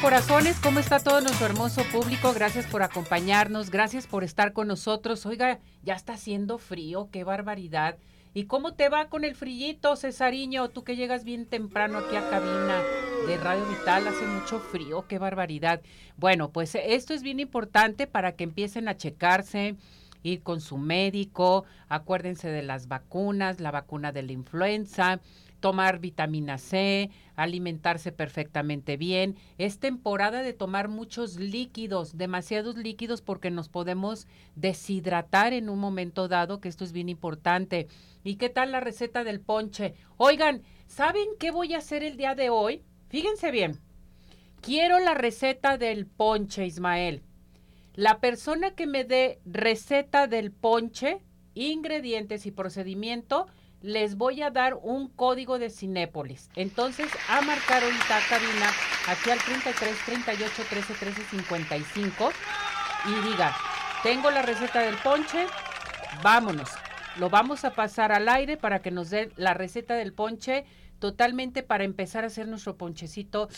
Corazones, ¿cómo está todo nuestro hermoso público? Gracias por acompañarnos, gracias por estar con nosotros. Oiga, ya está haciendo frío, qué barbaridad. ¿Y cómo te va con el frillito, Cesariño? Tú que llegas bien temprano aquí a cabina de Radio Vital, hace mucho frío, qué barbaridad. Bueno, pues esto es bien importante para que empiecen a checarse, ir con su médico, acuérdense de las vacunas, la vacuna de la influenza tomar vitamina C, alimentarse perfectamente bien. Es temporada de tomar muchos líquidos, demasiados líquidos porque nos podemos deshidratar en un momento dado, que esto es bien importante. ¿Y qué tal la receta del ponche? Oigan, ¿saben qué voy a hacer el día de hoy? Fíjense bien. Quiero la receta del ponche, Ismael. La persona que me dé receta del ponche, ingredientes y procedimiento, les voy a dar un código de Cinépolis. Entonces, a marcar ahorita cabina aquí al 33 38 13 13 55 y diga, tengo la receta del ponche, vámonos. Lo vamos a pasar al aire para que nos dé la receta del ponche totalmente para empezar a hacer nuestro ponchecito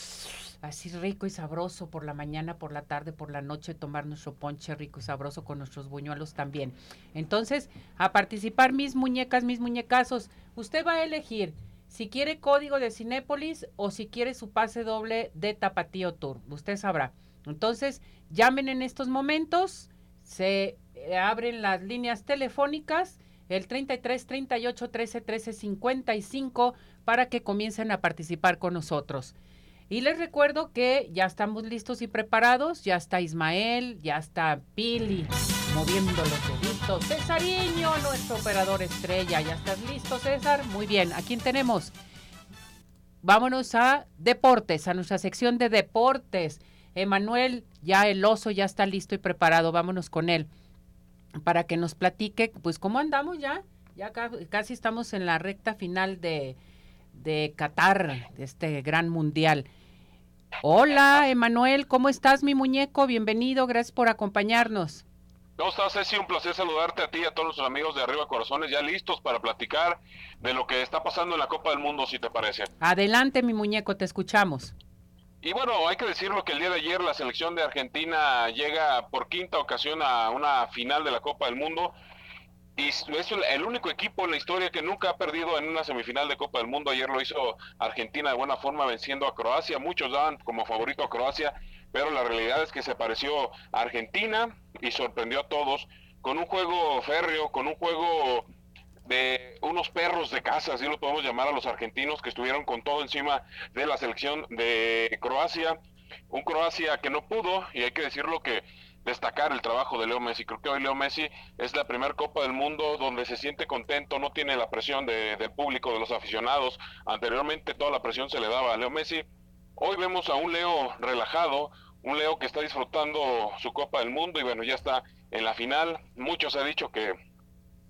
así rico y sabroso por la mañana, por la tarde, por la noche, tomar nuestro ponche rico y sabroso con nuestros buñuelos también. Entonces, a participar mis muñecas, mis muñecazos, usted va a elegir si quiere código de Cinépolis o si quiere su pase doble de Tapatío Tour, usted sabrá. Entonces, llamen en estos momentos, se eh, abren las líneas telefónicas el 33 38 13 13 55 para que comiencen a participar con nosotros. Y les recuerdo que ya estamos listos y preparados, ya está Ismael, ya está Pili moviendo los deditos. Cesariño, nuestro operador estrella, ¿ya estás listo César? Muy bien, ¿a quién tenemos? Vámonos a deportes, a nuestra sección de deportes. Emanuel, ya el oso ya está listo y preparado, vámonos con él para que nos platique, pues cómo andamos ya, ya casi estamos en la recta final de, de Qatar, de este gran mundial. Hola, Emanuel, ¿cómo estás, mi muñeco? Bienvenido, gracias por acompañarnos. ¿Cómo estás, Ceci? Un placer saludarte a ti y a todos los amigos de Arriba Corazones, ya listos para platicar de lo que está pasando en la Copa del Mundo, si te parece. Adelante, mi muñeco, te escuchamos. Y bueno, hay que decirlo que el día de ayer la selección de Argentina llega por quinta ocasión a una final de la Copa del Mundo. Y es el único equipo en la historia que nunca ha perdido en una semifinal de Copa del Mundo. Ayer lo hizo Argentina de buena forma venciendo a Croacia. Muchos daban como favorito a Croacia, pero la realidad es que se pareció a Argentina y sorprendió a todos con un juego férreo, con un juego de unos perros de casa, así lo podemos llamar a los argentinos que estuvieron con todo encima de la selección de Croacia. Un Croacia que no pudo, y hay que decirlo que destacar el trabajo de Leo Messi. Creo que hoy Leo Messi es la primera Copa del Mundo donde se siente contento, no tiene la presión de, del público, de los aficionados. Anteriormente toda la presión se le daba a Leo Messi. Hoy vemos a un Leo relajado, un Leo que está disfrutando su Copa del Mundo y bueno, ya está en la final. Muchos han dicho que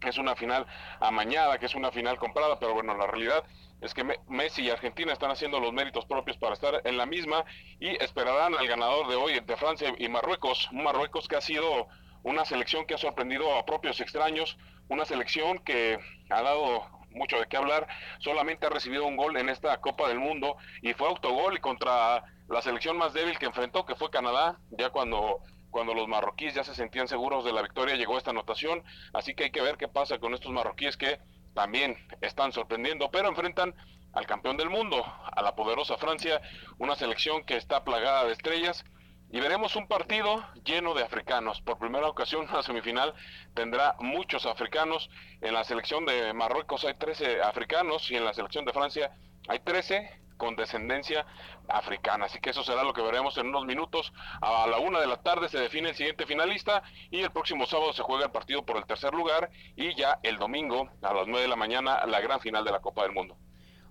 es una final amañada, que es una final comprada, pero bueno, la realidad es que Messi y Argentina están haciendo los méritos propios para estar en la misma y esperarán al ganador de hoy de Francia y Marruecos, Marruecos que ha sido una selección que ha sorprendido a propios extraños, una selección que ha dado mucho de qué hablar, solamente ha recibido un gol en esta Copa del Mundo y fue autogol y contra la selección más débil que enfrentó, que fue Canadá, ya cuando cuando los marroquíes ya se sentían seguros de la victoria, llegó esta anotación. Así que hay que ver qué pasa con estos marroquíes que también están sorprendiendo, pero enfrentan al campeón del mundo, a la poderosa Francia, una selección que está plagada de estrellas. Y veremos un partido lleno de africanos. Por primera ocasión, la semifinal tendrá muchos africanos. En la selección de Marruecos hay 13 africanos y en la selección de Francia hay 13 con descendencia africana. Así que eso será lo que veremos en unos minutos. A la una de la tarde se define el siguiente finalista y el próximo sábado se juega el partido por el tercer lugar y ya el domingo a las nueve de la mañana la gran final de la Copa del Mundo.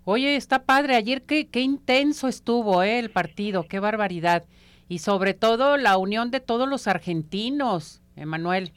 Oye, está padre. Ayer qué, qué intenso estuvo ¿eh? el partido, qué barbaridad. Y sobre todo la unión de todos los argentinos, Emanuel.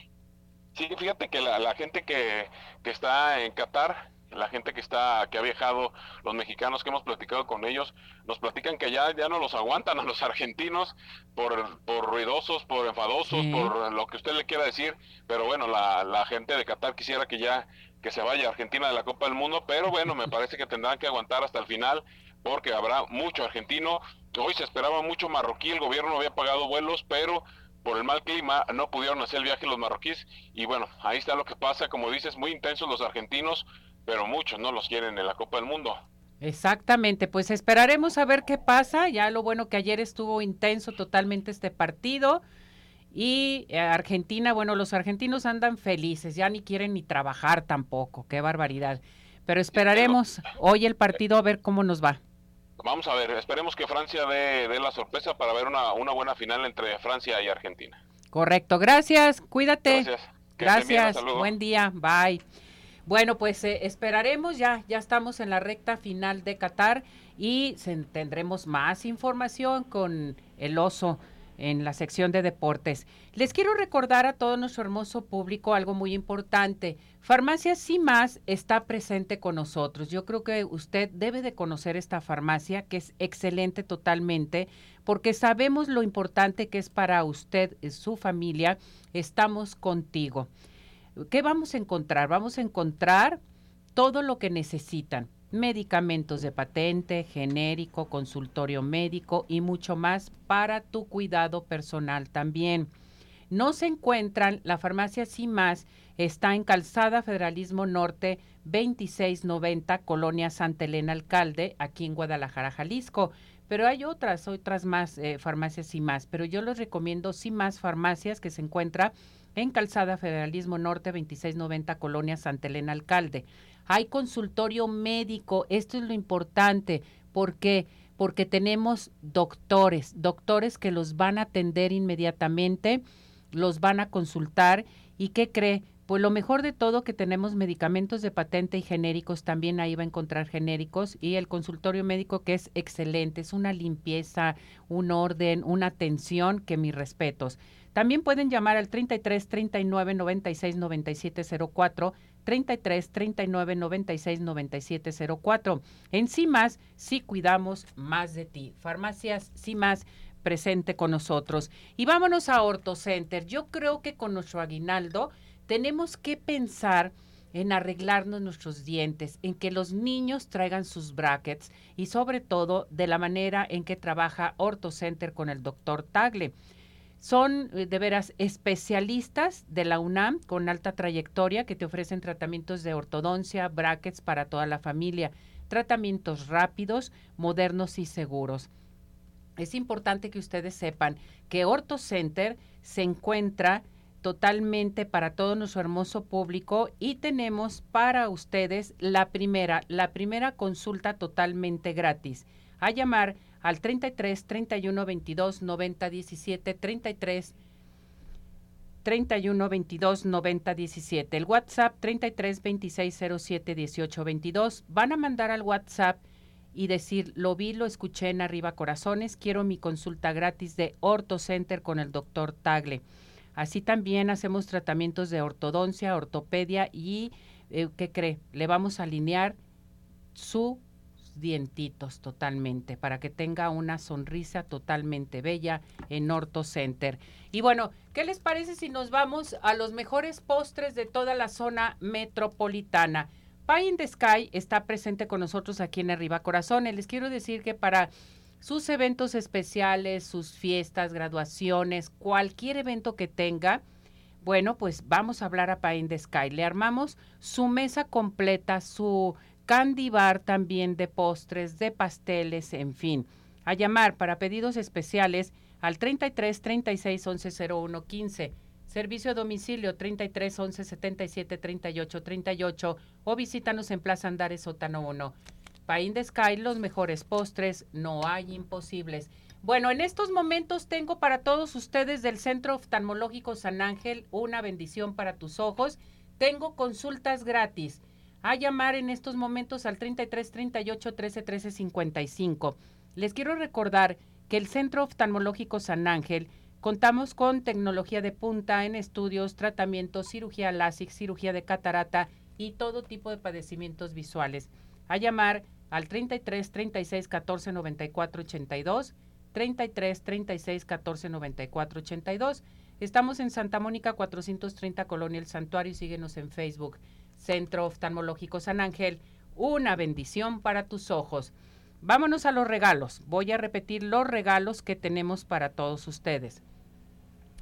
Sí, fíjate que la, gente que, que está en Qatar la gente que está que ha viajado, los mexicanos que hemos platicado con ellos, nos platican que ya ya no los aguantan a los argentinos por, por ruidosos, por enfadosos, por lo que usted le quiera decir, pero bueno, la, la gente de Qatar quisiera que ya que se vaya Argentina de la Copa del Mundo, pero bueno, me parece que tendrán que aguantar hasta el final porque habrá mucho argentino. Hoy se esperaba mucho marroquí, el gobierno había pagado vuelos, pero por el mal clima no pudieron hacer el viaje los marroquíes. Y bueno, ahí está lo que pasa, como dices, muy intensos los argentinos, pero muchos no los quieren en la Copa del Mundo. Exactamente, pues esperaremos a ver qué pasa. Ya lo bueno que ayer estuvo intenso totalmente este partido. Y eh, Argentina, bueno, los argentinos andan felices, ya ni quieren ni trabajar tampoco, qué barbaridad. Pero esperaremos hoy el partido a ver cómo nos va. Vamos a ver, esperemos que Francia dé, la sorpresa para ver una, una, buena final entre Francia y Argentina. Correcto, gracias, cuídate. Gracias. Gracias, buen día, bye. Bueno, pues eh, esperaremos, ya, ya estamos en la recta final de Qatar y tendremos más información con el oso en la sección de deportes. Les quiero recordar a todo nuestro hermoso público algo muy importante. Farmacia más está presente con nosotros. Yo creo que usted debe de conocer esta farmacia que es excelente totalmente porque sabemos lo importante que es para usted y su familia. Estamos contigo. ¿Qué vamos a encontrar? Vamos a encontrar todo lo que necesitan. Medicamentos de patente, genérico, consultorio médico y mucho más para tu cuidado personal también. No se encuentran, la farmacia Sin Más está en Calzada Federalismo Norte 2690, Colonia Santa Elena Alcalde, aquí en Guadalajara, Jalisco. Pero hay otras, otras más eh, farmacias Sin Más, pero yo les recomiendo Sin Más Farmacias que se encuentra en Calzada Federalismo Norte 2690, Colonia Santa Elena Alcalde. Hay consultorio médico, esto es lo importante, ¿por qué? Porque tenemos doctores, doctores que los van a atender inmediatamente, los van a consultar y ¿qué cree? Pues lo mejor de todo que tenemos medicamentos de patente y genéricos, también ahí va a encontrar genéricos y el consultorio médico que es excelente, es una limpieza, un orden, una atención que mis respetos. También pueden llamar al 33 39 96 97 04, 33 39 96 97 04. En CIMAS, sí cuidamos más de ti. Farmacias CIMAS presente con nosotros. Y vámonos a Orto Center. Yo creo que con nuestro aguinaldo tenemos que pensar en arreglarnos nuestros dientes, en que los niños traigan sus brackets y sobre todo de la manera en que trabaja Orto Center con el doctor Tagle. Son eh, de veras especialistas de la UNAM con alta trayectoria que te ofrecen tratamientos de ortodoncia, brackets para toda la familia, tratamientos rápidos, modernos y seguros. Es importante que ustedes sepan que Orto Center se encuentra totalmente para todo nuestro hermoso público y tenemos para ustedes la primera, la primera consulta totalmente gratis. A llamar al 33 31 22 90 17 33 31 22 90 17. El WhatsApp 33 26 07 18 22. Van a mandar al WhatsApp y decir, lo vi, lo escuché en Arriba Corazones, quiero mi consulta gratis de Orto Center con el doctor Tagle. Así también hacemos tratamientos de ortodoncia, ortopedia y, eh, ¿qué cree? Le vamos a alinear su dientitos totalmente para que tenga una sonrisa totalmente bella en Orto Center. Y bueno, ¿qué les parece si nos vamos a los mejores postres de toda la zona metropolitana? Pie in the Sky está presente con nosotros aquí en Arriba Corazones. Les quiero decir que para sus eventos especiales, sus fiestas, graduaciones, cualquier evento que tenga, bueno, pues vamos a hablar a Pie in the Sky. Le armamos su mesa completa, su candy bar también de postres, de pasteles, en fin. A llamar para pedidos especiales al 33 36 11 01 15. Servicio a domicilio 33 11 77 38 38 o visítanos en Plaza Andares Sótano 1. Pain de Sky, los mejores postres, no hay imposibles. Bueno, en estos momentos tengo para todos ustedes del Centro Oftalmológico San Ángel una bendición para tus ojos. Tengo consultas gratis. A llamar en estos momentos al 33 38 13 13 55. Les quiero recordar que el Centro Oftalmológico San Ángel contamos con tecnología de punta en estudios, tratamientos, cirugía LASIK, cirugía de catarata y todo tipo de padecimientos visuales. A llamar al 33 36 14 94 82, 33 36 14 94 82. Estamos en Santa Mónica 430 Colonia El Santuario y síguenos en Facebook. Centro Oftalmológico San Ángel, una bendición para tus ojos. Vámonos a los regalos. Voy a repetir los regalos que tenemos para todos ustedes.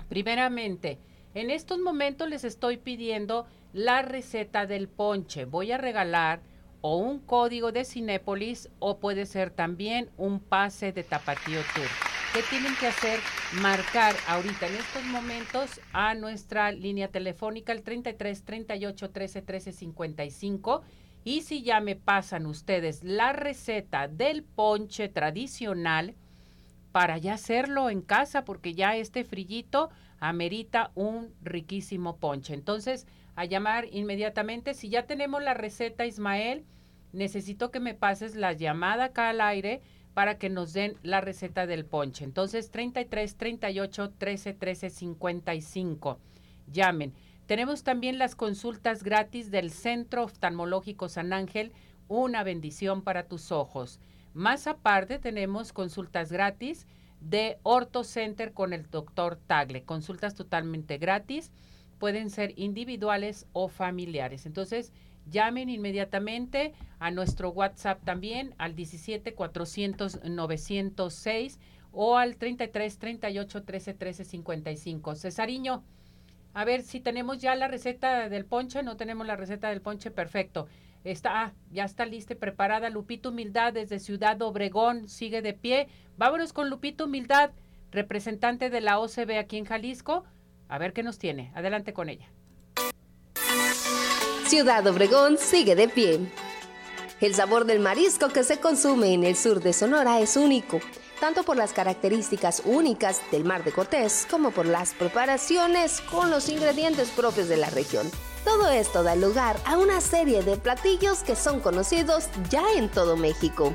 Primeramente, en estos momentos les estoy pidiendo la receta del ponche. Voy a regalar o un código de Cinépolis o puede ser también un pase de Tapatío Tour. ¿Qué tienen que hacer? Marcar ahorita en estos momentos a nuestra línea telefónica el 33 38 13 13 55 y si ya me pasan ustedes la receta del ponche tradicional para ya hacerlo en casa porque ya este frillito amerita un riquísimo ponche. Entonces, a llamar inmediatamente. Si ya tenemos la receta, Ismael, necesito que me pases la llamada acá al aire para que nos den la receta del ponche. Entonces, 33 38 13 13 55. Llamen. Tenemos también las consultas gratis del Centro Oftalmológico San Ángel, una bendición para tus ojos. Más aparte, tenemos consultas gratis de Orto Center con el doctor Tagle. Consultas totalmente gratis pueden ser individuales o familiares. Entonces, llamen inmediatamente a nuestro WhatsApp también al 17 400 906 o al 33 38 13 13 55. Cesariño, a ver si tenemos ya la receta del ponche, no tenemos la receta del ponche, perfecto. Está, ah, ya está lista y preparada Lupito Humildad desde Ciudad Obregón, sigue de pie. Vámonos con Lupito Humildad, representante de la OCB aquí en Jalisco. A ver qué nos tiene. Adelante con ella. Ciudad Obregón sigue de pie. El sabor del marisco que se consume en el sur de Sonora es único, tanto por las características únicas del mar de Cortés como por las preparaciones con los ingredientes propios de la región. Todo esto da lugar a una serie de platillos que son conocidos ya en todo México.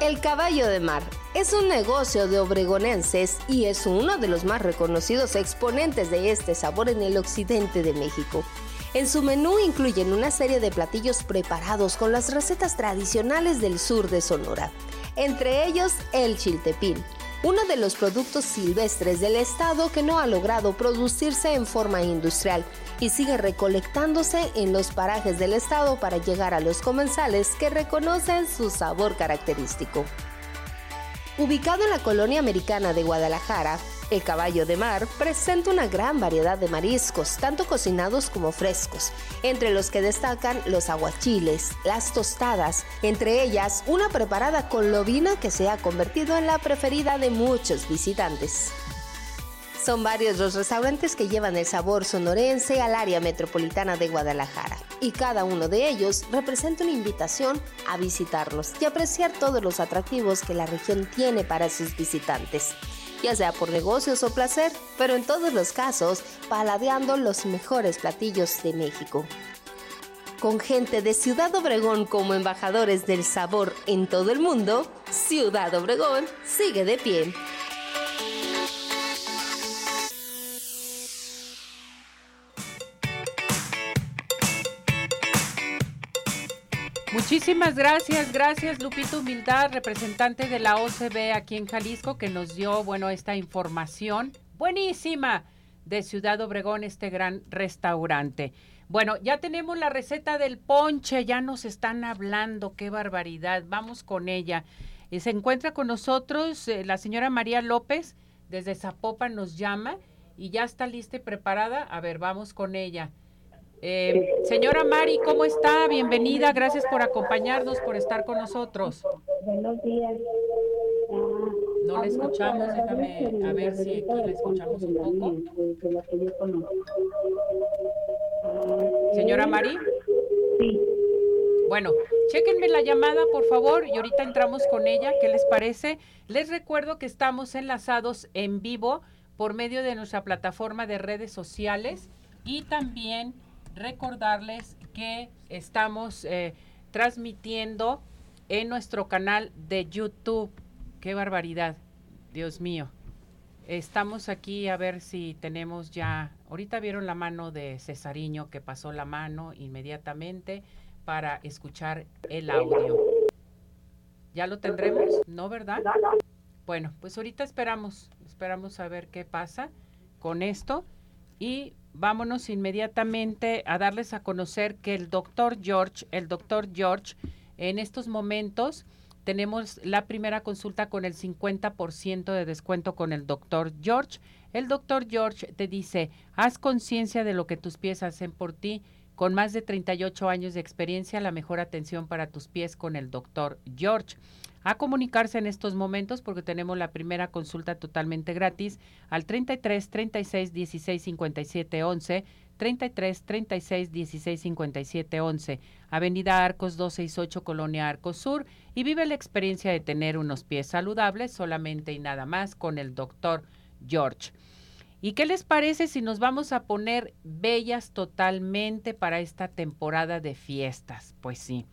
El caballo de mar es un negocio de obregonenses y es uno de los más reconocidos exponentes de este sabor en el occidente de México. En su menú incluyen una serie de platillos preparados con las recetas tradicionales del sur de Sonora, entre ellos el chiltepín, uno de los productos silvestres del estado que no ha logrado producirse en forma industrial y sigue recolectándose en los parajes del estado para llegar a los comensales que reconocen su sabor característico. Ubicado en la colonia americana de Guadalajara, el caballo de mar presenta una gran variedad de mariscos, tanto cocinados como frescos, entre los que destacan los aguachiles, las tostadas, entre ellas una preparada con lobina que se ha convertido en la preferida de muchos visitantes. Son varios los restaurantes que llevan el sabor sonorense al área metropolitana de Guadalajara y cada uno de ellos representa una invitación a visitarlos y apreciar todos los atractivos que la región tiene para sus visitantes, ya sea por negocios o placer, pero en todos los casos paladeando los mejores platillos de México. Con gente de Ciudad Obregón como embajadores del sabor en todo el mundo, Ciudad Obregón sigue de pie. Muchísimas gracias, gracias Lupito Humildad, representante de la OCB aquí en Jalisco, que nos dio, bueno, esta información buenísima de Ciudad Obregón, este gran restaurante. Bueno, ya tenemos la receta del ponche, ya nos están hablando, qué barbaridad, vamos con ella. Eh, se encuentra con nosotros eh, la señora María López, desde Zapopan nos llama y ya está lista y preparada. A ver, vamos con ella. Eh, señora Mari, ¿cómo está? Bienvenida, gracias por acompañarnos, por estar con nosotros. Buenos días. no le escuchamos, déjame a ver si aquí le escuchamos un poco. Señora Mari. Sí. Bueno, chequenme la llamada, por favor, y ahorita entramos con ella. ¿Qué les parece? Les recuerdo que estamos enlazados en vivo por medio de nuestra plataforma de redes sociales y también recordarles que estamos eh, transmitiendo en nuestro canal de YouTube. Qué barbaridad, Dios mío. Estamos aquí a ver si tenemos ya, ahorita vieron la mano de Cesariño que pasó la mano inmediatamente para escuchar el audio. ¿Ya lo tendremos? ¿No, verdad? Bueno, pues ahorita esperamos, esperamos a ver qué pasa con esto y vámonos inmediatamente a darles a conocer que el doctor George, el doctor George, en estos momentos tenemos la primera consulta con el 50% de descuento con el doctor George. El doctor George te dice, haz conciencia de lo que tus pies hacen por ti. Con más de 38 años de experiencia, la mejor atención para tus pies con el doctor George. A comunicarse en estos momentos porque tenemos la primera consulta totalmente gratis al 33 36 16 57 11 33 36 16 57 11, Avenida Arcos 268, Colonia Arcos Sur, y vive la experiencia de tener unos pies saludables solamente y nada más con el doctor George. ¿Y qué les parece si nos vamos a poner bellas totalmente para esta temporada de fiestas? Pues sí,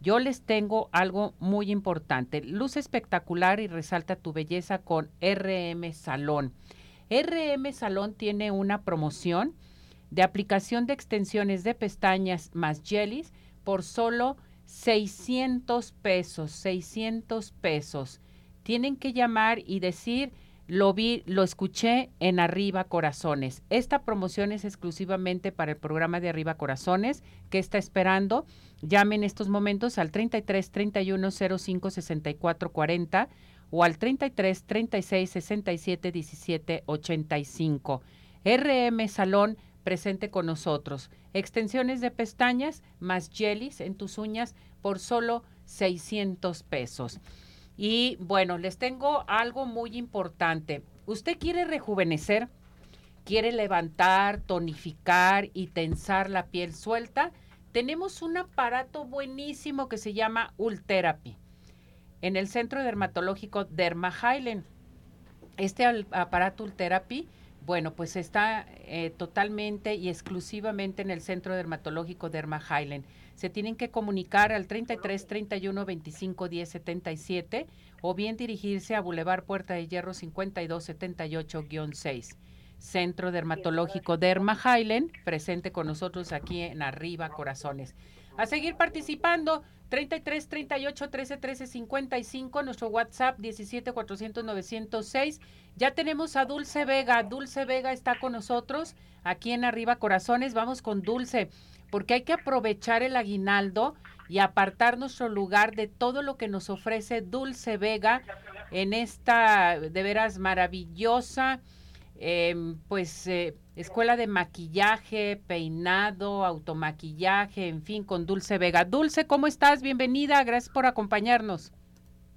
yo les tengo algo muy importante. Luz espectacular y resalta tu belleza con RM Salón. RM Salón tiene una promoción de aplicación de extensiones de pestañas más jellies por solo 600 pesos, 600 pesos. Tienen que llamar y decir, lo vi, lo escuché en Arriba Corazones. Esta promoción es exclusivamente para el programa de Arriba Corazones que está esperando. Llamen en estos momentos al 33 31 05 64 40 o al 33 36 67 17 85. RM Salón presente con nosotros. Extensiones de pestañas más jellies en tus uñas por solo 600 pesos. Y bueno, les tengo algo muy importante. ¿Usted quiere rejuvenecer? ¿Quiere levantar, tonificar y tensar la piel suelta? Tenemos un aparato buenísimo que se llama Ultherapy en el Centro Dermatológico Derma Este aparato Ultherapy bueno, pues está eh, totalmente y exclusivamente en el Centro Dermatológico Derma Highland. Se tienen que comunicar al 33 31 25 10 77 o bien dirigirse a Boulevard Puerta de Hierro 52 78-6. Centro Dermatológico Derma Highland, presente con nosotros aquí en Arriba Corazones. A seguir participando, 33 38 13 13 55, nuestro WhatsApp 17 400 906. Ya tenemos a Dulce Vega. Dulce Vega está con nosotros aquí en Arriba Corazones. Vamos con Dulce, porque hay que aprovechar el aguinaldo y apartar nuestro lugar de todo lo que nos ofrece Dulce Vega en esta de veras maravillosa Em, pues eh, escuela de maquillaje, peinado, automaquillaje, en fin, con Dulce Vega. Dulce, ¿cómo estás? Bienvenida, gracias por acompañarnos.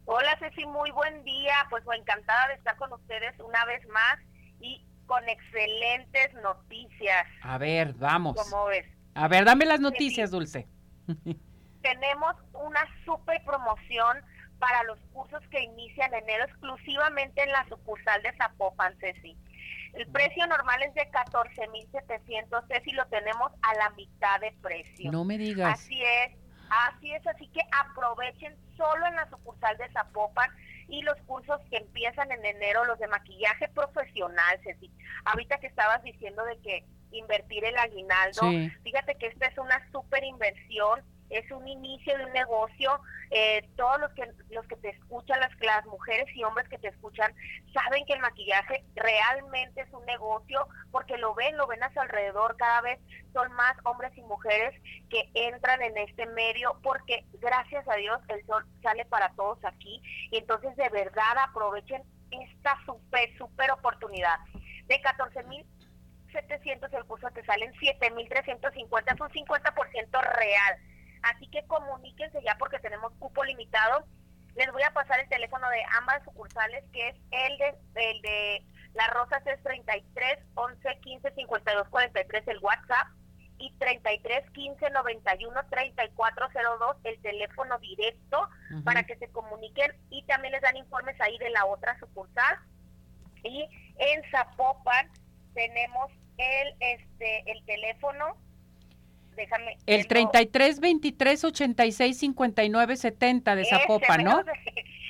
Hola Ceci, muy buen día, pues encantada de estar con ustedes una vez más y con excelentes noticias. A ver, vamos. ¿Cómo ves? A ver, dame las noticias, Dulce. Tenemos una super promoción para los cursos que inician enero exclusivamente en la sucursal de Zapopan, Ceci. El precio normal es de 14.700, Ceci, lo tenemos a la mitad de precio. No me digas. Así es, así es, así que aprovechen solo en la sucursal de Zapopan y los cursos que empiezan en enero, los de maquillaje profesional, Ceci. Ahorita que estabas diciendo de que invertir el aguinaldo, fíjate que esta es una súper inversión es un inicio de un negocio. Eh, todos los que los que te escuchan, las, las mujeres y hombres que te escuchan, saben que el maquillaje realmente es un negocio porque lo ven, lo ven a su alrededor. Cada vez son más hombres y mujeres que entran en este medio porque gracias a Dios el sol sale para todos aquí. Y entonces de verdad aprovechen esta super, super oportunidad. De 14 mil 700 el curso te salen 7.350, es un 50% real. Así que comuníquense ya porque tenemos cupo limitado. Les voy a pasar el teléfono de ambas sucursales, que es el de, el de Las Rosas es 33 11 15 52 43 el WhatsApp y 33 15 91 3402 el teléfono directo para que se comuniquen y también les dan informes ahí de la otra sucursal y en Zapopan tenemos el este el teléfono déjame el 33 23 86 59 70 de Zapopan, ¿no?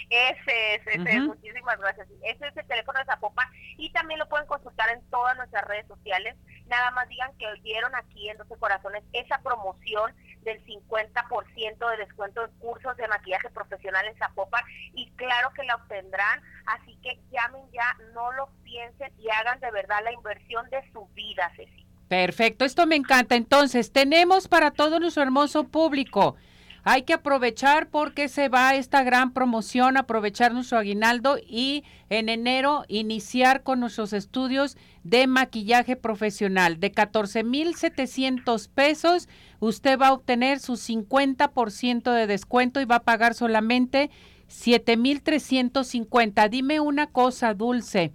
Ese es, ese muchísimas gracias. Ese es el teléfono de Zapopan y también lo pueden consultar en todas nuestras redes sociales. Nada más digan que oyeron aquí en 12 Corazones esa promoción del 50% de descuento en cursos de maquillaje profesional en Zapopan y claro que la obtendrán, así que llamen ya, no lo piensen y hagan de verdad la inversión de su vida, Ceci. Perfecto, esto me encanta. Entonces, tenemos para todo nuestro hermoso público hay que aprovechar porque se va esta gran promoción, aprovechar nuestro aguinaldo y en enero iniciar con nuestros estudios de maquillaje profesional. De 14,700 pesos, usted va a obtener su 50% de descuento y va a pagar solamente 7,350. Dime una cosa, Dulce.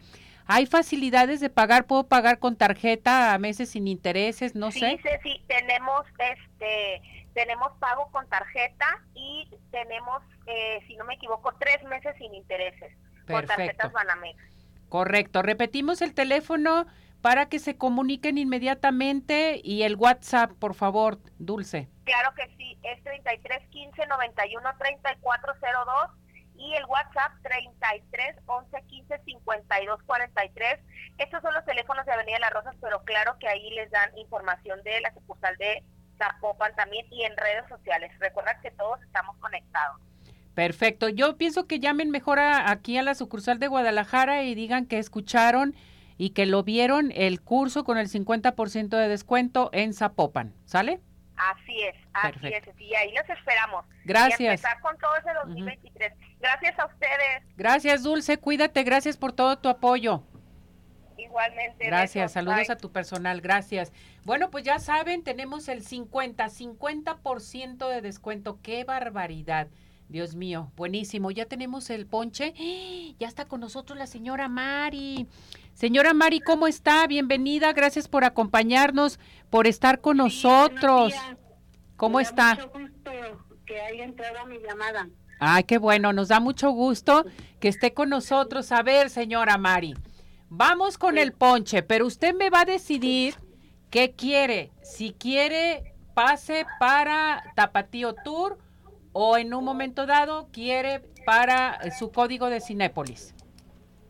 ¿Hay facilidades de pagar? ¿Puedo pagar con tarjeta a meses sin intereses? No sé. Sí, sí, tenemos este tenemos pago con tarjeta y tenemos, eh, si no me equivoco, tres meses sin intereses con tarjetas Banamex. Correcto. Repetimos el teléfono para que se comuniquen inmediatamente y el WhatsApp, por favor, Dulce. Claro que sí, es 33 15 91 3402 y el WhatsApp 33 11 15 52 43. Estos son los teléfonos de Avenida Las Rosas, pero claro que ahí les dan información de la sucursal de Zapopan también y en redes sociales. Recuerda que todos estamos conectados. Perfecto. Yo pienso que llamen mejor aquí a la sucursal de Guadalajara y digan que escucharon y que lo vieron el curso con el 50% de descuento en Zapopan. ¿Sale? Así es, así es. Y ahí los esperamos. Gracias. Y empezar con todo ese 2023. Gracias a ustedes. Gracias, Dulce. Cuídate. Gracias por todo tu apoyo. Igualmente. Gracias, saludos a tu personal, gracias. Bueno, pues ya saben, tenemos el 50, 50% de descuento. ¡Qué barbaridad! Dios mío, buenísimo. Ya tenemos el ponche. Ya está con nosotros la señora Mari. Señora Mari, ¿cómo está? Bienvenida. Gracias por acompañarnos, por estar con nosotros. ¿Cómo está? Mucho gusto que haya entrado a mi llamada. Ay, qué bueno. Nos da mucho gusto que esté con nosotros. A ver, señora Mari. Vamos con el ponche, pero usted me va a decidir qué quiere. Si quiere pase para Tapatío Tour o en un momento dado quiere para eh, su código de Cinépolis.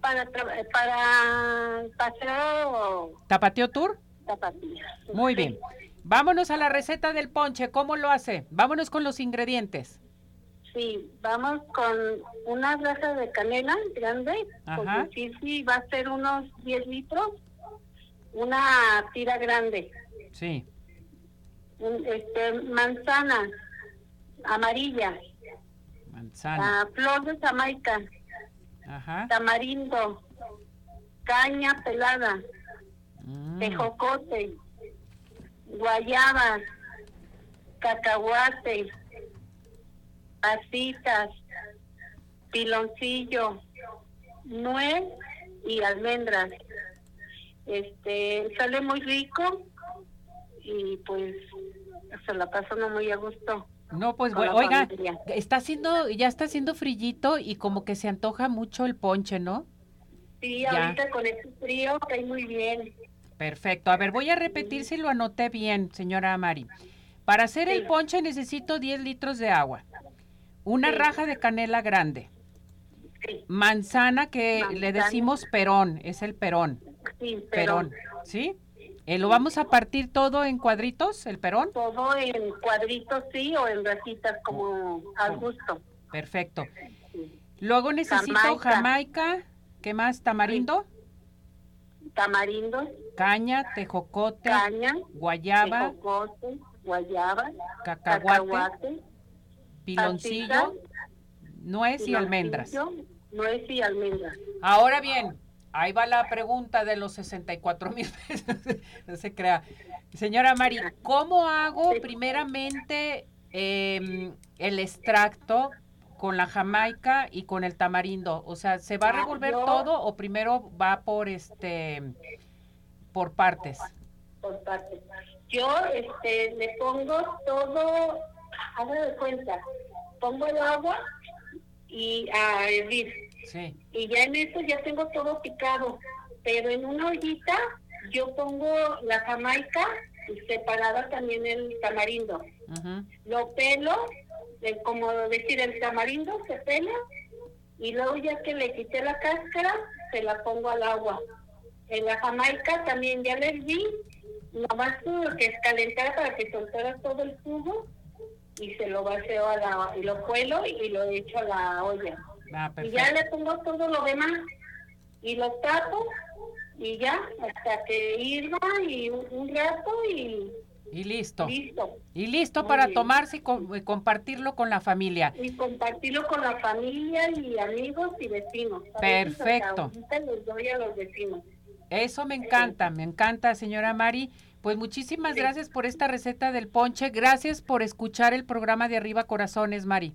Para, para paseo. ¿Tapatío Tour? Tapatío. Muy bien. Vámonos a la receta del ponche. ¿Cómo lo hace? Vámonos con los ingredientes. Sí, vamos con una raja de canela grande, Ajá. sí, sí, va a ser unos 10 litros, una tira grande. Sí. Este, manzana amarilla. Manzana. Uh, flor de Jamaica. Ajá. Tamarindo. Caña pelada. Mm. Tejocote. Guayaba. Cacahuate pasitas, piloncillo, nuez y almendras. Este, sale muy rico y pues se la pasa no muy a gusto. No, pues oiga, está haciendo, ya está haciendo frillito y como que se antoja mucho el ponche, ¿no? Sí, ahorita con este frío cae muy bien. Perfecto. A ver, voy a repetir si lo anoté bien, señora Mari. Para hacer el ponche necesito 10 litros de agua. Una raja de canela grande. Manzana que le decimos perón, es el perón. Sí, perón. ¿Sí? Eh, ¿Lo vamos a partir todo en cuadritos, el perón? Todo en cuadritos, sí, o en rajitas como al gusto. Perfecto. Luego necesito jamaica. ¿qué más? ¿Tamarindo? Tamarindo. Caña, tejocote. Caña. Guayaba. Tejocote, guayaba. cacahuate piloncillo, nuez y almendras. Nuez y almendras. Ahora bien, ahí va la pregunta de los 64 mil pesos. no se crea. Señora Mari, ¿cómo hago primeramente em, el extracto con la jamaica y con el tamarindo? O sea, ¿se va a ah, revolver todo o primero va por este por partes? Por partes. Yo este, le pongo todo, haga de cuenta, pongo el agua y a hervir. Sí. Y ya en eso ya tengo todo picado. Pero en una ollita yo pongo la jamaica y separada también el tamarindo. Lo pelo, eh, como decir, el tamarindo se pela y luego ya que le quité la cáscara, se la pongo al agua. En la jamaica también ya la herví, nomás tuve que escalentar para que soltara todo el jugo y se lo vacío a la, y lo cuelo y lo echo a la olla. Ah, Y ya le pongo todo lo demás y lo tapo y ya hasta que hirva y un, rato y Y listo. listo. Y listo Muy para bien. tomarse y, co- y compartirlo con la familia. Y compartirlo con la familia y amigos y vecinos. Perfecto. les doy a los vecinos. Eso me encanta, me encanta, señora Mari. Pues muchísimas Sí. gracias por esta receta del ponche. Gracias por escuchar el programa de Arriba Corazones, Mari.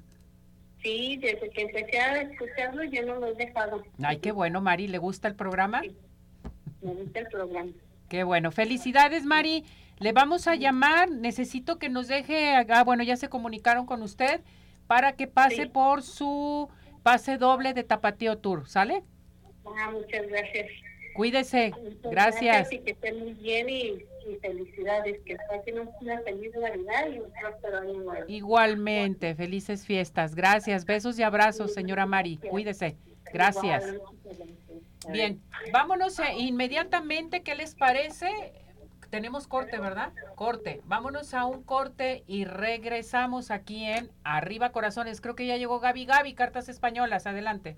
Sí, desde que empecé a escucharlo yo no lo he dejado. Ay, qué bueno, Mari. ¿Le gusta el programa? Me gusta el programa. Qué bueno. Felicidades, Mari. Le vamos a llamar. Necesito que nos deje, ah, bueno, ya se comunicaron con usted para que pase Sí. por su pase doble de Tapatío Tour, ¿sale? Ah, muchas gracias. Cuídese. Muchas Gracias. Y que estén muy bien y, y felicidades. Que una feliz Navidad y un. Igualmente, felices fiestas. Gracias. Besos y abrazos, señora Mari. Cuídese. Gracias. Bien, vámonos eh, inmediatamente, ¿qué les parece? Tenemos corte, ¿verdad? Corte. Vámonos a un corte y regresamos aquí en Arriba Corazones. Creo que ya llegó Gaby. Gaby, cartas españolas, adelante.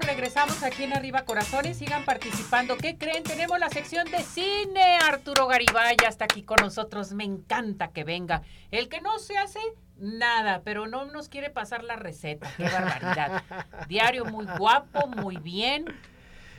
Regresamos, regresamos aquí en Arriba Corazones. Sigan participando. ¿Qué creen? Tenemos la sección de cine. Arturo Garibay está aquí con nosotros. Me encanta que venga. El que no se hace nada, pero no nos quiere pasar la receta. Qué barbaridad. Diario muy guapo, muy bien.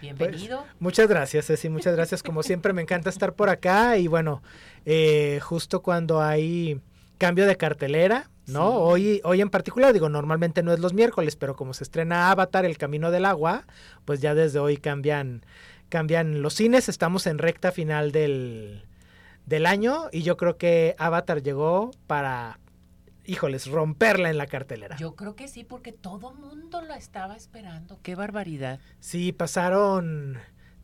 Bienvenido. Pues, muchas gracias, Ceci, muchas gracias. Como siempre, me encanta estar por acá y bueno, eh, justo cuando hay cambio de cartelera, ¿no? Hoy, hoy en particular, digo, normalmente no es los miércoles, pero como se estrena Avatar, El Camino del Agua, pues ya desde hoy cambian, cambian los cines, estamos en recta final del, del año y yo creo que Avatar llegó para, híjoles, romperla en la cartelera. Yo creo que sí, porque todo mundo lo estaba esperando. Qué barbaridad. Sí, pasaron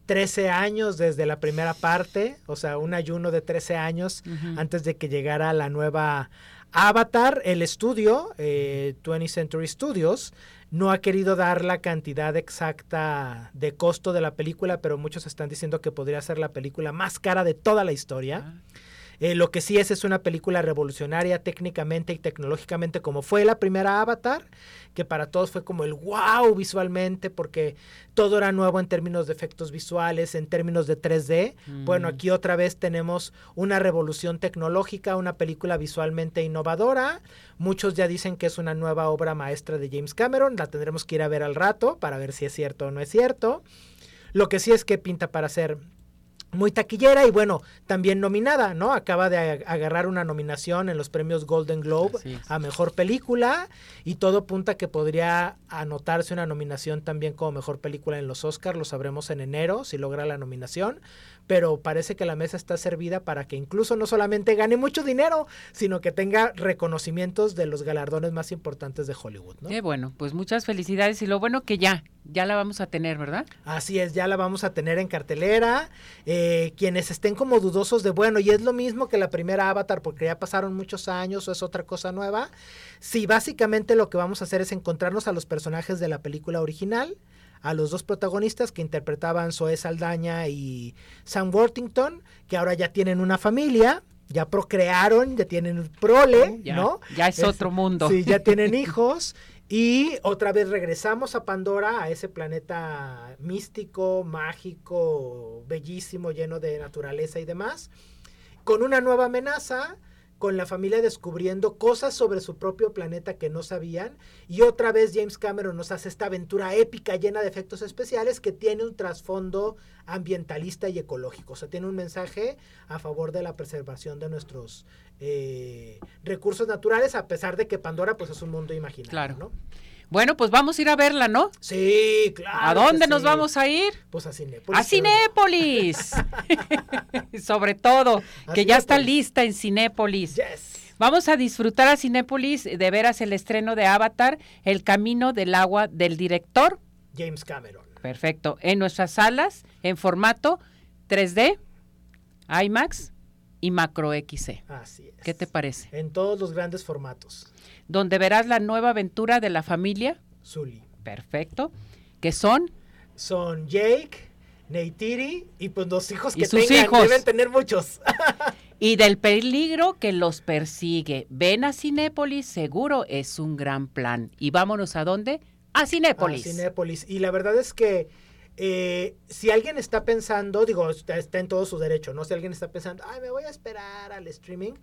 13 años desde la primera parte, o sea, un ayuno de 13 años antes de que llegara la nueva Avatar. El estudio, eh, 20th Century Studios, no ha querido dar la cantidad exacta de costo de la película, pero muchos están diciendo que podría ser la película más cara de toda la historia. Ah. Eh, lo que sí es es una película revolucionaria técnicamente y tecnológicamente como fue la primera Avatar, que para todos fue como el wow visualmente porque todo era nuevo en términos de efectos visuales, en términos de 3D. Bueno, aquí otra vez tenemos una revolución tecnológica, una película visualmente innovadora. Muchos ya dicen que es una nueva obra maestra de James Cameron, la tendremos que ir a ver al rato para ver si es cierto o no es cierto. Lo que sí es que pinta para ser muy taquillera y bueno, también nominada, ¿no? Acaba de ag- agarrar una nominación en los premios Golden Globe a mejor película y todo apunta que podría anotarse una nominación también como mejor película en los Oscars, lo sabremos en enero si logra la nominación, pero parece que la mesa está servida para que incluso no solamente gane mucho dinero, sino que tenga reconocimientos de los galardones más importantes de Hollywood, ¿no? Qué bueno, pues muchas felicidades y lo bueno que ya, ya la vamos a tener, ¿verdad? Así es, ya la vamos a tener en cartelera. Eh, quienes estén como dudosos de, bueno, y es lo mismo que la primera Avatar porque ya pasaron muchos años o es otra cosa nueva. Sí, básicamente lo que vamos a hacer es encontrarnos a los personajes de la película original, a los dos protagonistas que interpretaban Zoe Saldaña y Sam Worthington, que ahora ya tienen una familia. Ya procrearon, ya tienen prole, Ya, ¿no? ya es otro mundo. Sí, ya tienen hijos. Y otra vez regresamos a Pandora, a ese planeta místico, mágico, bellísimo, lleno de naturaleza y demás, con una nueva amenaza, con la familia descubriendo cosas sobre su propio planeta que no sabían. Y otra vez James Cameron nos hace esta aventura épica llena de efectos especiales que tiene un trasfondo ambientalista y ecológico. O sea, tiene un mensaje a favor de la preservación de nuestros eh, recursos naturales, a pesar de que Pandora pues es un mundo imaginario, Claro. ¿no? Bueno, pues vamos a ir a verla, ¿no? Sí, claro. ¿A dónde nos sí. vamos a ir? Pues a Cinépolis. A Cinépolis. Sobre todo, A que ya está lista en Cinépolis. Yes. Vamos a disfrutar a Cinépolis de veras el estreno de Avatar, El Camino del Agua del director. James Cameron. Perfecto. En nuestras salas, en formato 3D, IMAX y Macro XC. Así es. ¿Qué te parece? En todos los grandes formatos. Donde verás la nueva aventura de la familia. Zully. Perfecto. Que son Son Jake, Neytiri y pues los hijos Y que sus tengan. hijos. Deben tener muchos. y del peligro que los persigue. Ven a Cinépolis, seguro es un gran plan. Y vámonos a dónde? A Cinépolis. A Cinépolis. Y la verdad es que eh, si alguien está pensando, digo, está, está en todo su derecho, ¿no? Si alguien está pensando, ay, me voy a esperar al streaming,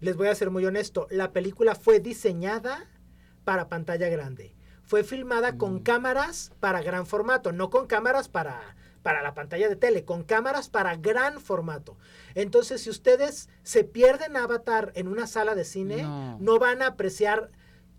les voy a ser muy honesto. La película fue diseñada para pantalla grande. Fue filmada Mm. con cámaras para gran formato, no con cámaras para, para la pantalla de tele, con cámaras para gran formato. Entonces, si ustedes se pierden Avatar en una sala de cine, No. no van a apreciar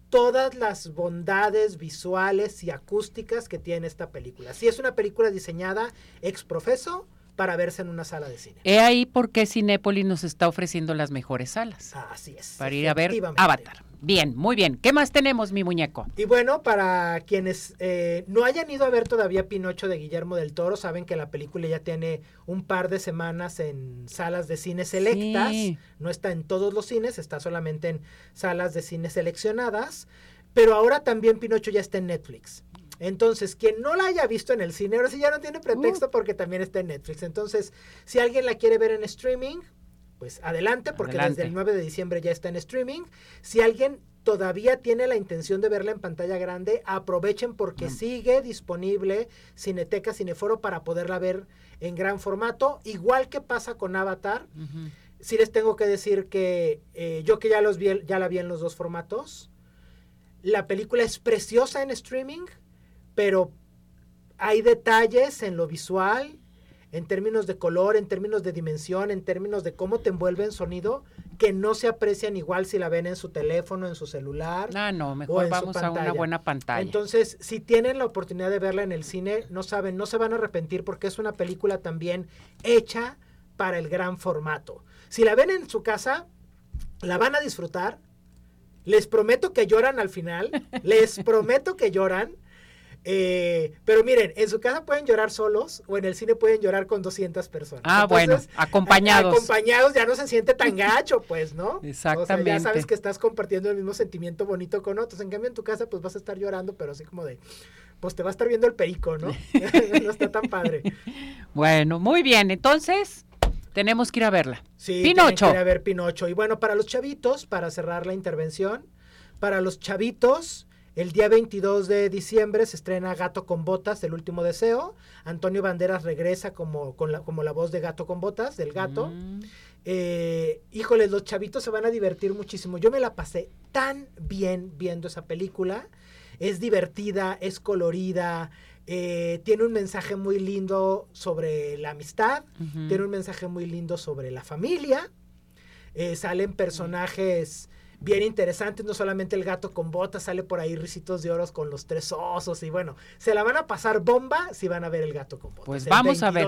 todas las bondades visuales y acústicas que tiene esta película. Sí es una película diseñada ex profeso para verse en una sala de cine. He ahí por qué Cinépolis nos está ofreciendo las mejores salas. Así es. Para ir a ver Avatar. Bien, muy bien. ¿Qué más tenemos, mi muñeco? Y bueno, para quienes eh, no hayan ido a ver todavía Pinocho de Guillermo del Toro, saben que la película ya tiene un par de semanas en salas de cine selectas. No está en todos los cines, está solamente en salas de cine seleccionadas. Pero ahora también Pinocho ya está en Netflix. Entonces, quien no la haya visto en el cine, ahora sí ya no tiene pretexto uh. porque también está en Netflix. Entonces, si alguien la quiere ver en streaming, pues adelante, porque desde el 9 de diciembre ya está en streaming. Si alguien todavía tiene la intención de verla en pantalla grande, aprovechen porque mm. sigue disponible Cineteca Cineforo para poderla ver en gran formato, igual que pasa con Avatar. Sí les tengo que decir que eh, yo que ya los vi, ya la vi en los dos formatos. La película es preciosa en streaming, pero hay detalles en lo visual en términos de color, en términos de dimensión, en términos de cómo te envuelve en sonido, que no se aprecian igual si la ven en su teléfono, en su celular. Ah, no, mejor vamos a una buena pantalla. Entonces, si tienen la oportunidad de verla en el cine, no saben, no se van a arrepentir porque es una película también hecha para el gran formato. Si la ven en su casa, la van a disfrutar. Les prometo que lloran al final. les prometo que lloran. Eh, pero miren, en su casa pueden llorar solos o en el cine pueden llorar con 200 personas. Ah, bueno, acompañados. acompañados ya no se siente tan gacho, pues, ¿no? Exactamente. ya sabes que estás compartiendo el mismo sentimiento bonito con otros. En cambio, en tu casa, pues vas a estar llorando, pero así como de, pues te va a estar viendo el perico, ¿no? no está tan padre. Bueno, muy bien. Entonces, tenemos que ir a verla. Sí, Pinocho. que ir a ver Pinocho. Y bueno, para los chavitos, para cerrar la intervención, para los chavitos el día 22 de diciembre se estrena Gato con Botas, El Último Deseo. Antonio Banderas regresa como, la, como la voz de Gato con Botas, del gato. Mm. Eh, híjoles, los chavitos se van a divertir muchísimo. Yo me la pasé tan bien viendo esa película. Es divertida, es colorida, eh, tiene un mensaje muy lindo sobre la amistad, tiene un mensaje muy lindo sobre la familia. Eh, salen personajes bien interesantes, no solamente el gato con botas, sale por ahí risitos de oros con los tres osos y bueno, se la van a pasar bomba si van a ver el gato con botas. Pues vamos a ver.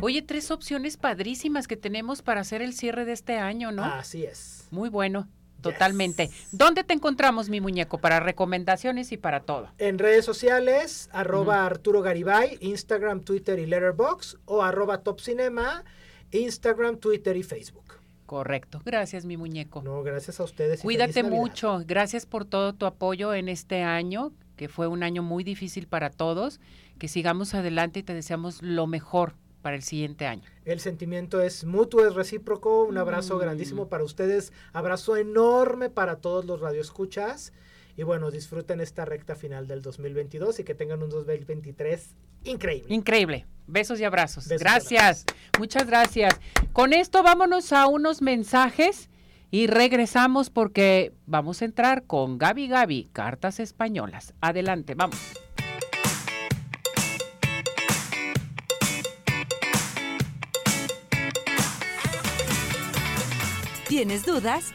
Oye, tres opciones padrísimas que tenemos para hacer el cierre de este año, ¿no? Así es. Muy bueno. Totalmente. ¿Dónde te encontramos, mi muñeco, para recomendaciones y para todo? En redes sociales, arroba Arturo Garibay, Instagram, Twitter y Letterbox o arroba Top Cinema, Instagram, Twitter y Facebook. Correcto. Gracias, mi muñeco. No, gracias a ustedes. Cuídate mucho. Gracias por todo tu apoyo en este año, que fue un año muy difícil para todos. Que sigamos adelante y te deseamos lo mejor para el siguiente año. El sentimiento es mutuo, es recíproco. Un abrazo mm. grandísimo para ustedes. Abrazo enorme para todos los radioescuchas. Y bueno, disfruten esta recta final del 2022 y que tengan un 2023 increíble. Increíble. Besos y abrazos. gracias. Muchas gracias. Con esto vámonos a unos mensajes y regresamos porque vamos a entrar con Gaby Gaby, Cartas Españolas. Adelante, vamos. ¿Tienes dudas?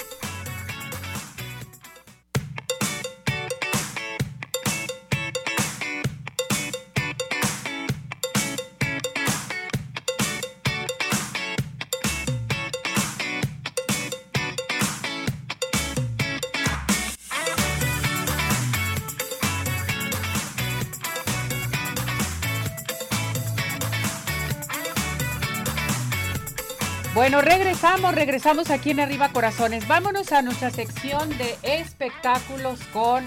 Bueno, regresamos, regresamos aquí en Arriba Corazones. Vámonos a nuestra sección de espectáculos con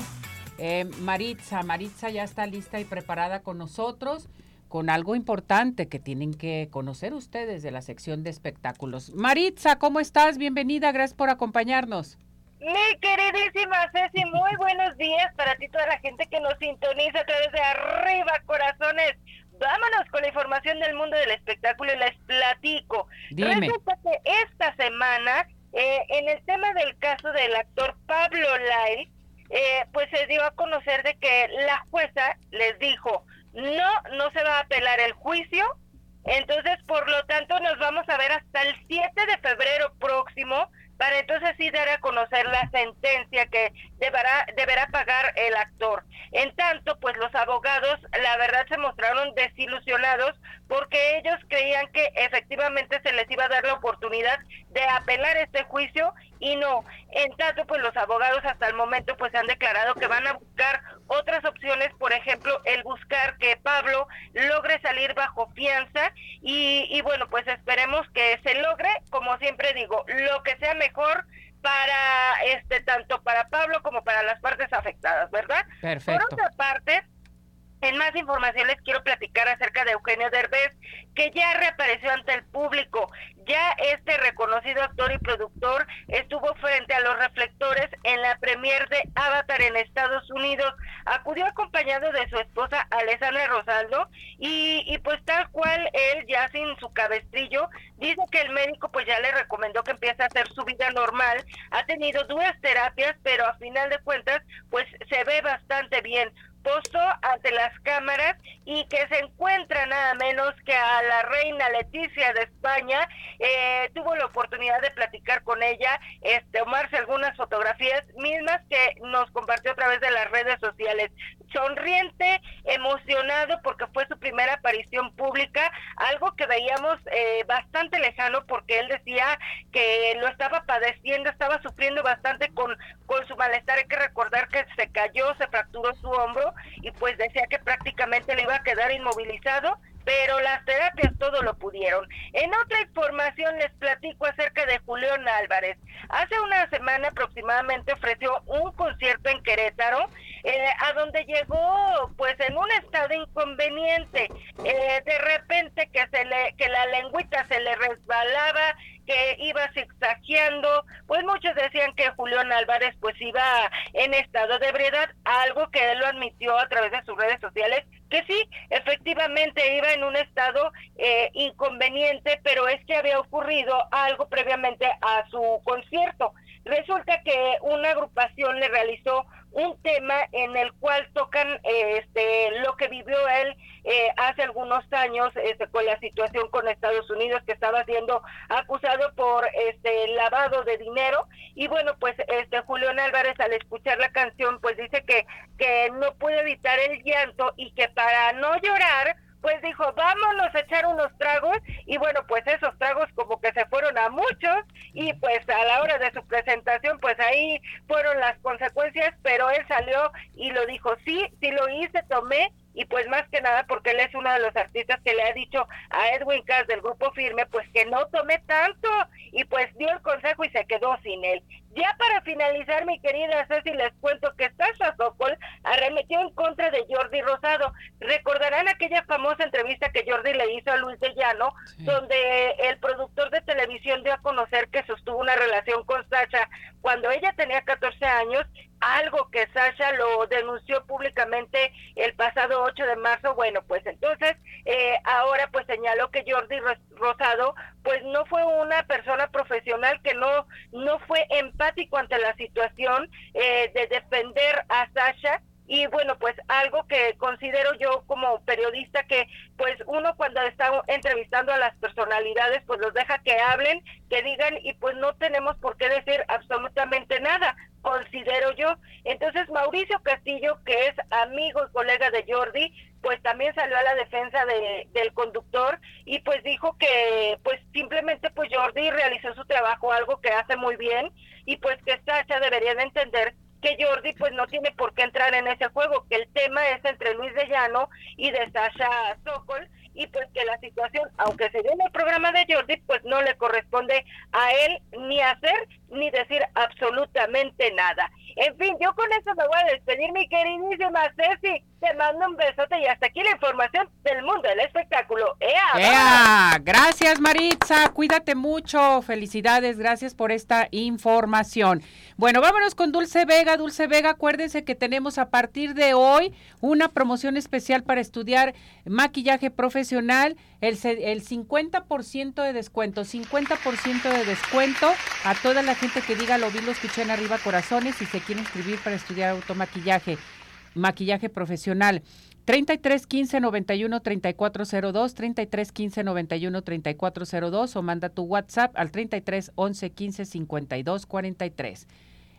eh, Maritza. Maritza ya está lista y preparada con nosotros con algo importante que tienen que conocer ustedes de la sección de espectáculos. Maritza, ¿cómo estás? Bienvenida, gracias por acompañarnos. Mi queridísima Ceci, muy buenos días para ti, toda la gente que nos sintoniza a través de Arriba Corazones. Vámonos con la información del mundo del espectáculo y les platico. Resulta que esta semana, eh, en el tema del caso del actor Pablo Lai, eh, pues se dio a conocer de que la jueza les dijo, no, no se va a apelar el juicio, entonces por lo tanto nos vamos a ver hasta el 7 de febrero próximo para entonces sí dar a conocer la sentencia que deberá, deberá pagar el actor. En tanto, pues los abogados, la verdad, se mostraron desilusionados porque ellos creían que efectivamente se les iba a dar la oportunidad de apelar este juicio y no. En tanto, pues los abogados hasta el momento pues han declarado que van a buscar otras opciones, por ejemplo, el buscar que Pablo logre salir bajo fianza y, y bueno, pues esperemos que se logre, como siempre digo, lo que sea mejor para este tanto para Pablo como para las partes afectadas, ¿verdad? Perfecto. Por otra parte, en más información les quiero platicar acerca de Eugenio Derbez, que ya reapareció ante el público. Ya este reconocido actor y productor estuvo frente a los reflectores en la premier de Avatar en Estados Unidos. Acudió acompañado de su esposa Alessandra Rosaldo y, pues tal cual él ya sin su cabestrillo dice que el médico pues ya le recomendó que empiece a hacer su vida normal. Ha tenido duras terapias, pero a final de cuentas pues se ve bastante bien ante las cámaras y que se encuentra nada menos que a la reina Leticia de España. Eh, tuvo la oportunidad de platicar con ella, este, tomarse algunas fotografías mismas que nos compartió a través de las redes sociales. Sonriente, emocionado porque fue su primera aparición pública, algo que veíamos eh, bastante lejano porque él decía que lo estaba padeciendo, estaba sufriendo bastante con, con su malestar. Hay que recordar que se cayó, se fracturó su hombro y pues decía que prácticamente le iba a quedar inmovilizado, pero las terapias todo lo pudieron. En otra información les platico acerca de Julián Álvarez. Hace una semana aproximadamente ofreció un concierto en Querétaro, eh, a donde llegó pues en un estado inconveniente. Eh, de repente que se le, que la lengüita se le resbalaba, que iba zigzagueando, pues muchos decían que Julián Álvarez pues iba en estado de ebriedad, algo que él lo admitió a través de sus redes sociales, que sí, efectivamente iba en un estado eh, inconveniente, pero es que había ocurrido algo previamente a su concierto. Resulta que una agrupación le realizó un tema en el cual tocan este lo que vivió él eh, hace algunos años este, con la situación con Estados Unidos que estaba siendo acusado por este lavado de dinero. Y bueno pues este Julián Álvarez al escuchar la canción pues dice que que no puede evitar el llanto y que para no llorar pues dijo, vámonos a echar unos tragos y bueno, pues esos tragos como que se fueron a muchos y pues a la hora de su presentación pues ahí fueron las consecuencias, pero él salió y lo dijo, sí, sí lo hice, tomé y pues más que nada porque él es uno de los artistas que le ha dicho a Edwin Cass del grupo Firme pues que no tome tanto y pues dio el consejo y se quedó sin él. Ya para finalizar, mi querida Ceci, les cuento que Sasha Sokol arremetió en contra de Jordi Rosado. Recordarán aquella famosa entrevista que Jordi le hizo a Luis de Llano, donde el productor de televisión dio a conocer que sostuvo una relación con Sasha cuando ella tenía 14 años algo que Sasha lo denunció públicamente el pasado 8 de marzo, bueno, pues entonces eh, ahora pues señaló que Jordi Rosado pues no fue una persona profesional que no no fue ante la situación eh, de defender a Sasha y bueno pues algo que considero yo como periodista que pues uno cuando está entrevistando a las personalidades pues los deja que hablen que digan y pues no tenemos por qué decir absolutamente nada considero yo. Entonces Mauricio Castillo, que es amigo y colega de Jordi, pues también salió a la defensa de, del conductor y pues dijo que pues simplemente pues Jordi realizó su trabajo, algo que hace muy bien y pues que Sasha debería de entender que Jordi pues no tiene por qué entrar en ese juego, que el tema es entre Luis de Llano y de Sasha Sokol y pues que la situación, aunque se en el programa de Jordi, pues no le corresponde a él ni hacer ni decir absolutamente nada. En fin, yo con eso me voy a despedir, mi queridísima Ceci. Te mando un besote y hasta aquí la información del mundo del espectáculo. ¡Ea! ¡Ea! Gracias, Maritza. Cuídate mucho. Felicidades. Gracias por esta información. Bueno, vámonos con Dulce Vega. Dulce Vega, acuérdense que tenemos a partir de hoy una promoción especial para estudiar maquillaje profesional. El, el 50% de descuento, 50% de descuento a toda la gente que diga lo vi, lo escuché en arriba corazones y se quiere inscribir para estudiar automaquillaje, maquillaje profesional. 33 15 91 3402, 33 15 91 3402 o manda tu WhatsApp al 33 11 15 52 43.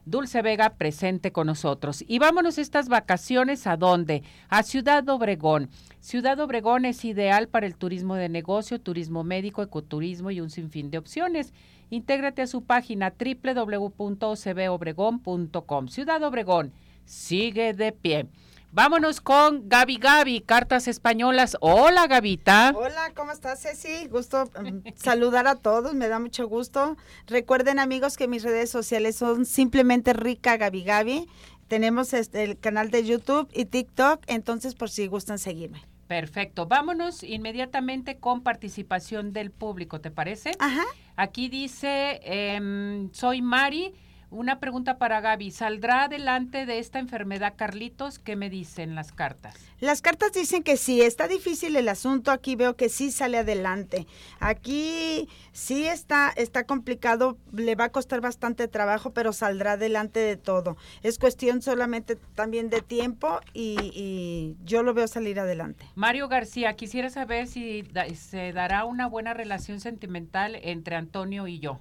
Dulce Vega presente con nosotros. Y vámonos estas vacaciones a dónde? A Ciudad Obregón. Ciudad Obregón es ideal para el turismo de negocio, turismo médico, ecoturismo y un sinfín de opciones. Intégrate a su página www.cbobregón.com. Ciudad Obregón sigue de pie. Vámonos con Gaby Gaby, Cartas Españolas. Hola, Gavita. Hola, ¿cómo estás, Ceci? Gusto um, saludar a todos, me da mucho gusto. Recuerden, amigos, que mis redes sociales son simplemente Rica Gaby Gaby. Tenemos este, el canal de YouTube y TikTok, entonces por si gustan seguirme. Perfecto. Vámonos inmediatamente con participación del público, ¿te parece? Ajá. Aquí dice, em, soy Mari una pregunta para Gaby. ¿Saldrá adelante de esta enfermedad Carlitos? ¿Qué me dicen las cartas? Las cartas dicen que sí, está difícil el asunto. Aquí veo que sí sale adelante. Aquí sí está, está complicado, le va a costar bastante trabajo, pero saldrá adelante de todo. Es cuestión solamente también de tiempo y, y yo lo veo salir adelante. Mario García, quisiera saber si se dará una buena relación sentimental entre Antonio y yo.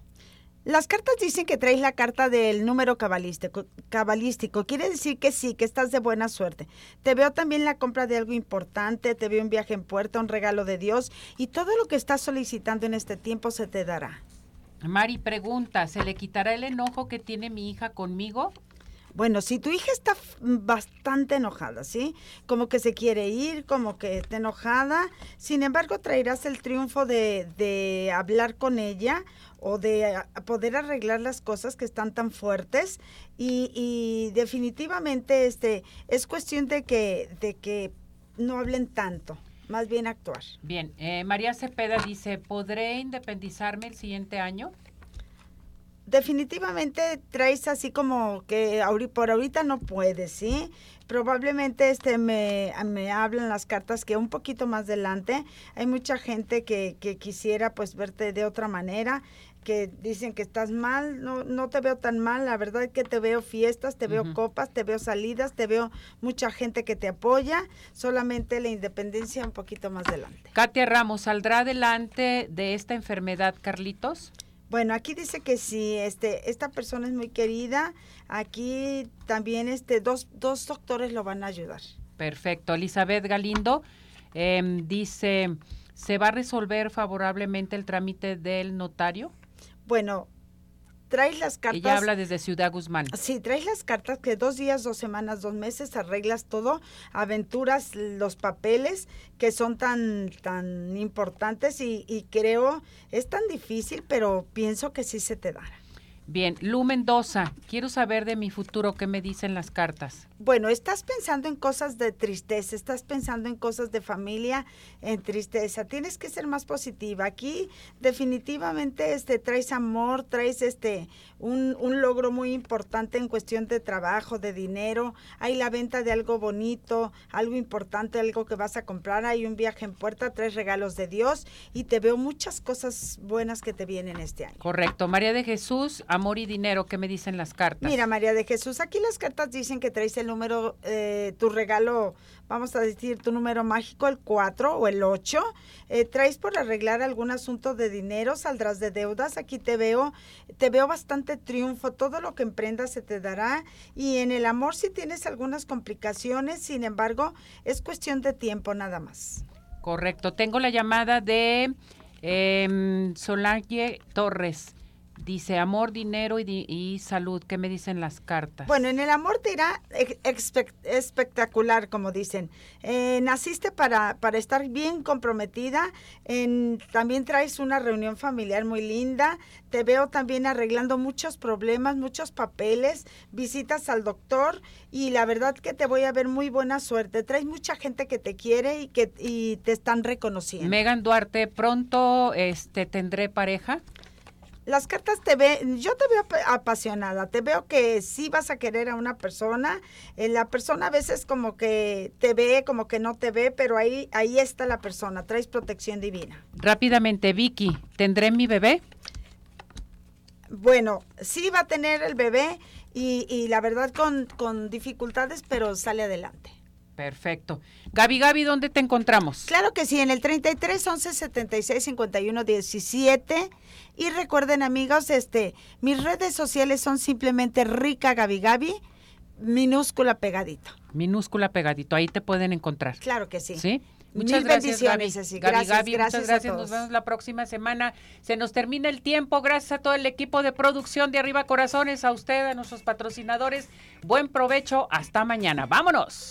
Las cartas dicen que traes la carta del número cabalístico, cabalístico. Quiere decir que sí, que estás de buena suerte. Te veo también la compra de algo importante, te veo un viaje en puerta, un regalo de Dios y todo lo que estás solicitando en este tiempo se te dará. Mari pregunta, ¿se le quitará el enojo que tiene mi hija conmigo? Bueno, si tu hija está bastante enojada, ¿sí? Como que se quiere ir, como que está enojada, sin embargo traerás el triunfo de, de hablar con ella o de poder arreglar las cosas que están tan fuertes. Y, definitivamente este es cuestión de que de que no hablen tanto más bien actuar. Bien eh, María Cepeda dice podré independizarme el siguiente año definitivamente traes así como que por ahorita no puedes, ¿sí? Probablemente este me, me hablan las cartas que un poquito más adelante. Hay mucha gente que, que quisiera pues verte de otra manera que dicen que estás mal, no, no te veo tan mal, la verdad es que te veo fiestas, te veo copas, te veo salidas, te veo mucha gente que te apoya, solamente la independencia un poquito más adelante. Katia Ramos, ¿saldrá adelante de esta enfermedad, Carlitos? Bueno, aquí dice que sí, este, esta persona es muy querida. Aquí también este, dos, dos doctores lo van a ayudar. Perfecto. Elizabeth Galindo em, dice, ¿se va a resolver favorablemente el trámite del notario? Bueno, traes las cartas. Ella habla desde Ciudad Guzmán. Sí, traes las cartas que dos días, dos semanas, dos meses arreglas todo, aventuras los papeles que son tan tan importantes y, y creo es tan difícil, pero pienso que sí se te dará. Bien, Lu Mendoza, quiero saber de mi futuro, ¿qué me dicen las cartas? Bueno, estás pensando en cosas de tristeza, estás pensando en cosas de familia, en tristeza. Tienes que ser más positiva. Aquí definitivamente este traes amor, traes este un, un logro muy importante en cuestión de trabajo, de dinero. Hay la venta de algo bonito, algo importante, algo que vas a comprar. Hay un viaje en puerta, tres regalos de Dios y te veo muchas cosas buenas que te vienen este año. Correcto. María de Jesús, amor y dinero, ¿qué me dicen las cartas? Mira, María de Jesús, aquí las cartas dicen que traes el número, eh, tu regalo, vamos a decir, tu número mágico, el 4 o el 8. Eh, traes por arreglar algún asunto de dinero, saldrás de deudas. Aquí te veo, te veo bastante triunfo. Todo lo que emprendas se te dará. Y en el amor si tienes algunas complicaciones, sin embargo, es cuestión de tiempo nada más. Correcto. Tengo la llamada de eh, Solange Torres. Dice amor, dinero y, salud. ¿Qué me dicen las cartas? Bueno, en el amor te irá espectacular, como dicen. Eh, naciste para, para estar bien comprometida. En, también traes una reunión familiar muy linda. Te veo también arreglando muchos problemas, muchos papeles. Visitas al doctor y la verdad que te voy a ver muy buena suerte. Traes mucha gente que te quiere y que y te están reconociendo. Megan Duarte, pronto este tendré pareja las cartas te ven, yo te veo apasionada, te veo que sí vas a querer a una persona, eh, la persona a veces como que te ve, como que no te ve, pero ahí, ahí está la persona, traes protección divina. Rápidamente, Vicky, ¿tendré mi bebé? bueno, sí va a tener el bebé y, y la verdad con, con dificultades, pero sale adelante. Perfecto. Gaby, Gaby, ¿dónde te encontramos? Claro que sí, en el 33 11 76 51 17. Y recuerden, amigos, este, mis redes sociales son simplemente Rica Gaby Gaby, minúscula pegadito. Minúscula pegadito, ahí te pueden encontrar. Claro que sí. ¿Sí? Muchas gracias, gracias, Gaby. Gaby. Gracias, Gaby, gracias muchas a gracias. Nos vemos la próxima semana. Se nos termina el tiempo. Gracias a todo el equipo de producción de Arriba Corazones, a usted, a nuestros patrocinadores. Buen provecho. Hasta mañana. Vámonos.